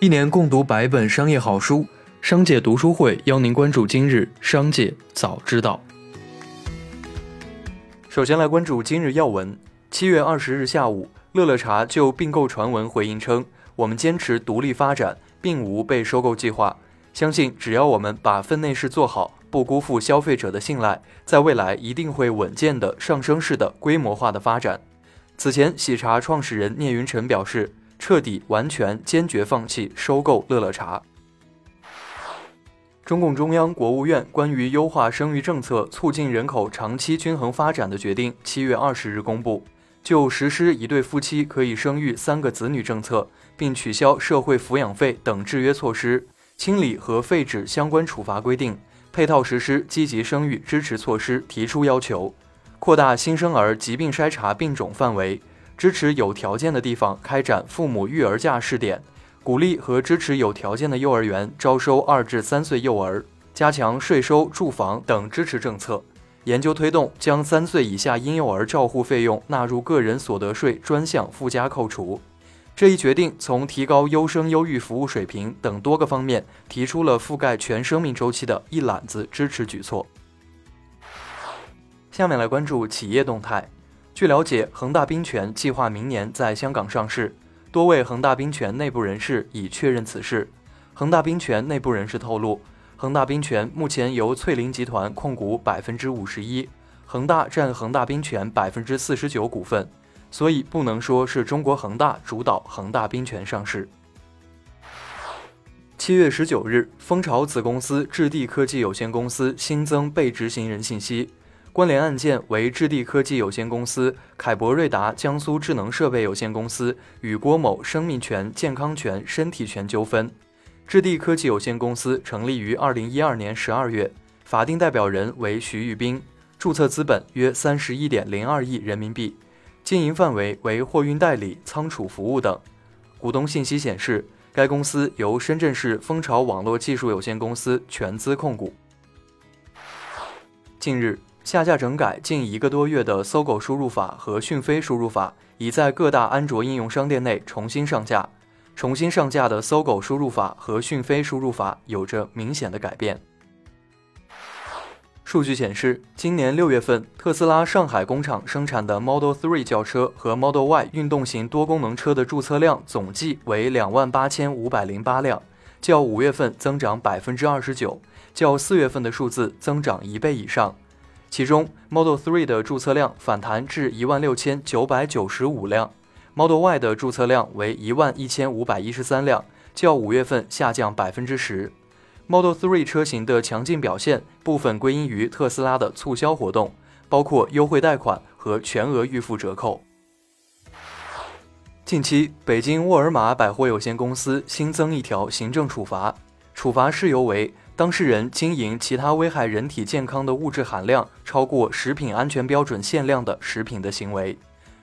一年共读百本商业好书，商界读书会邀您关注今日商界早知道。首先来关注今日要闻。七月二十日下午，乐乐茶就并购传闻回应称：“我们坚持独立发展，并无被收购计划。相信只要我们把分内事做好，不辜负消费者的信赖，在未来一定会稳健的上升式的规模化的发展。”此前，喜茶创始人聂云辰表示。彻底、完全、坚决放弃收购乐乐茶。中共中央、国务院关于优化生育政策、促进人口长期均衡发展的决定，七月二十日公布，就实施一对夫妻可以生育三个子女政策，并取消社会抚养费等制约措施，清理和废止相关处罚规定，配套实施积极生育支持措施，提出要求，扩大新生儿疾病筛查病种范围。支持有条件的地方开展父母育儿假试点，鼓励和支持有条件的幼儿园招收二至三岁幼儿，加强税收、住房等支持政策，研究推动将三岁以下婴幼儿照护费用纳入个人所得税专项附加扣除。这一决定从提高优生优育服务水平等多个方面，提出了覆盖全生命周期的一揽子支持举措。下面来关注企业动态。据了解，恒大冰泉计划明年在香港上市，多位恒大冰泉内部人士已确认此事。恒大冰泉内部人士透露，恒大冰泉目前由翠林集团控股百分之五十一，恒大占恒大冰泉百分之四十九股份，所以不能说是中国恒大主导恒大冰泉上市。七月十九日，蜂巢子公司智地科技有限公司新增被执行人信息。关联案件为智地科技有限公司、凯博瑞达江苏智能设备有限公司与郭某生命权、健康权、身体权纠纷。智地科技有限公司成立于二零一二年十二月，法定代表人为徐玉斌，注册资本约三十一点零二亿人民币，经营范围为货运代理、仓储服务等。股东信息显示，该公司由深圳市蜂巢网络技术有限公司全资控股。近日。下架整改近一个多月的搜狗输入法和讯飞输入法已在各大安卓应用商店内重新上架。重新上架的搜狗输入法和讯飞输入法有着明显的改变。数据显示，今年六月份，特斯拉上海工厂生产的 Model 3轿车和 Model Y 运动型多功能车的注册量总计为两万八千五百零八辆，较五月份增长百分之二十九，较四月份的数字增长一倍以上。其中，Model 3的注册量反弹至一万六千九百九十五辆，Model Y 的注册量为一万一千五百一十三辆，较五月份下降百分之十。Model 3车型的强劲表现，部分归因于特斯拉的促销活动，包括优惠贷款和全额预付折扣。近期，北京沃尔玛百货有限公司新增一条行政处罚，处罚事由为。当事人经营其他危害人体健康的物质含量超过食品安全标准限量的食品的行为，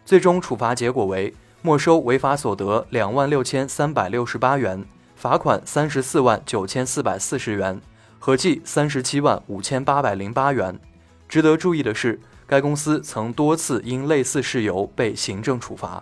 最终处罚结果为没收违法所得两万六千三百六十八元，罚款三十四万九千四百四十元，合计三十七万五千八百零八元。值得注意的是，该公司曾多次因类似事由被行政处罚。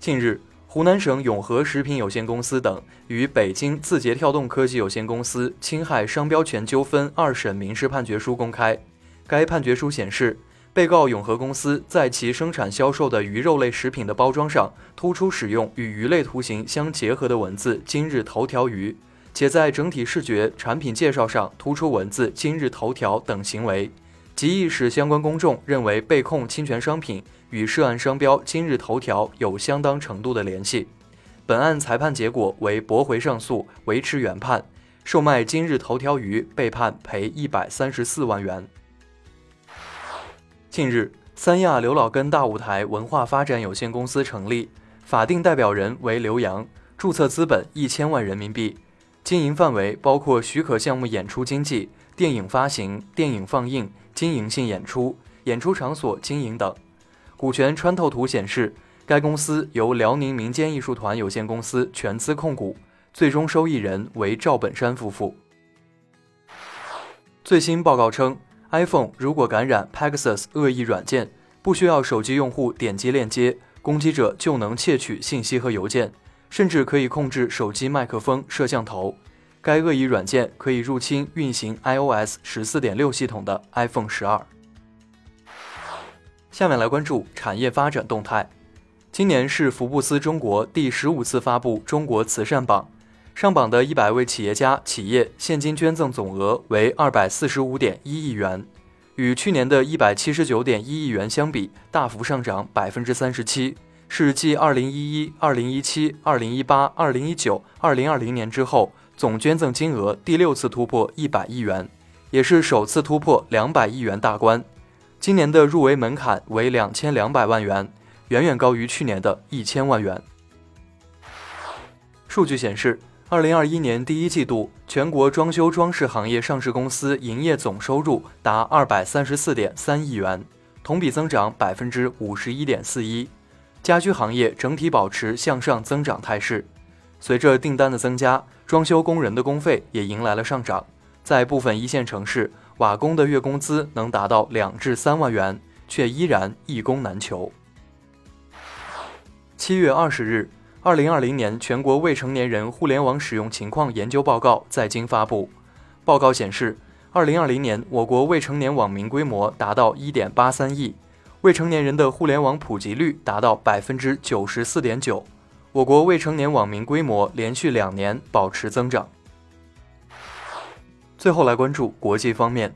近日。湖南省永和食品有限公司等与北京字节跳动科技有限公司侵害商标权纠纷二审民事判决书公开。该判决书显示，被告永和公司在其生产销售的鱼肉类食品的包装上突出使用与鱼类图形相结合的文字“今日头条鱼”，且在整体视觉、产品介绍上突出文字“今日头条”等行为。极易使相关公众认为被控侵权商品与涉案商标“今日头条”有相当程度的联系。本案裁判结果为驳回上诉，维持原判。售卖“今日头条鱼”被判赔一百三十四万元。近日，三亚刘老根大舞台文化发展有限公司成立，法定代表人为刘洋，注册资本一千万人民币，经营范围包括许可项目演出经纪、电影发行、电影放映。经营性演出、演出场所经营等，股权穿透图显示，该公司由辽宁民间艺术团有限公司全资控股，最终受益人为赵本山夫妇。最新报告称，iPhone 如果感染 Pegasus 恶意软件，不需要手机用户点击链接，攻击者就能窃取信息和邮件，甚至可以控制手机麦克风、摄像头。该恶意软件可以入侵运行 iOS 十四点六系统的 iPhone 十二。下面来关注产业发展动态。今年是福布斯中国第十五次发布中国慈善榜，上榜的一百位企业家企业现金捐赠总额为二百四十五点一亿元，与去年的一百七十九点一亿元相比，大幅上涨百分之三十七，是继二零一一、二零一七、二零一八、二零一九、二零二零年之后。总捐赠金额第六次突破一百亿元，也是首次突破两百亿元大关。今年的入围门槛为两千两百万元，远远高于去年的一千万元。数据显示，二零二一年第一季度，全国装修装饰行业上市公司营业总收入达二百三十四点三亿元，同比增长百分之五十一点四一。家居行业整体保持向上增长态势，随着订单的增加。装修工人的工费也迎来了上涨，在部分一线城市，瓦工的月工资能达到两至三万元，却依然一工难求。七月二十日，二零二零年全国未成年人互联网使用情况研究报告在京发布。报告显示，二零二零年我国未成年网民规模达到一点八三亿，未成年人的互联网普及率达到百分之九十四点九。我国未成年网民规模连续两年保持增长。最后来关注国际方面，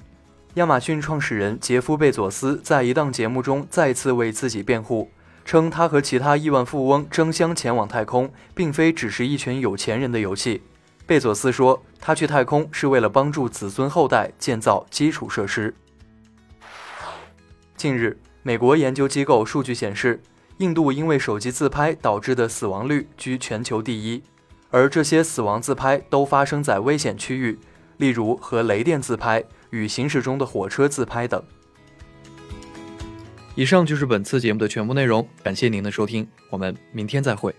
亚马逊创始人杰夫·贝佐斯在一档节目中再次为自己辩护，称他和其他亿万富翁争相前往太空，并非只是一群有钱人的游戏。贝佐斯说，他去太空是为了帮助子孙后代建造基础设施。近日，美国研究机构数据显示。印度因为手机自拍导致的死亡率居全球第一，而这些死亡自拍都发生在危险区域，例如和雷电自拍与行驶中的火车自拍等。以上就是本次节目的全部内容，感谢您的收听，我们明天再会。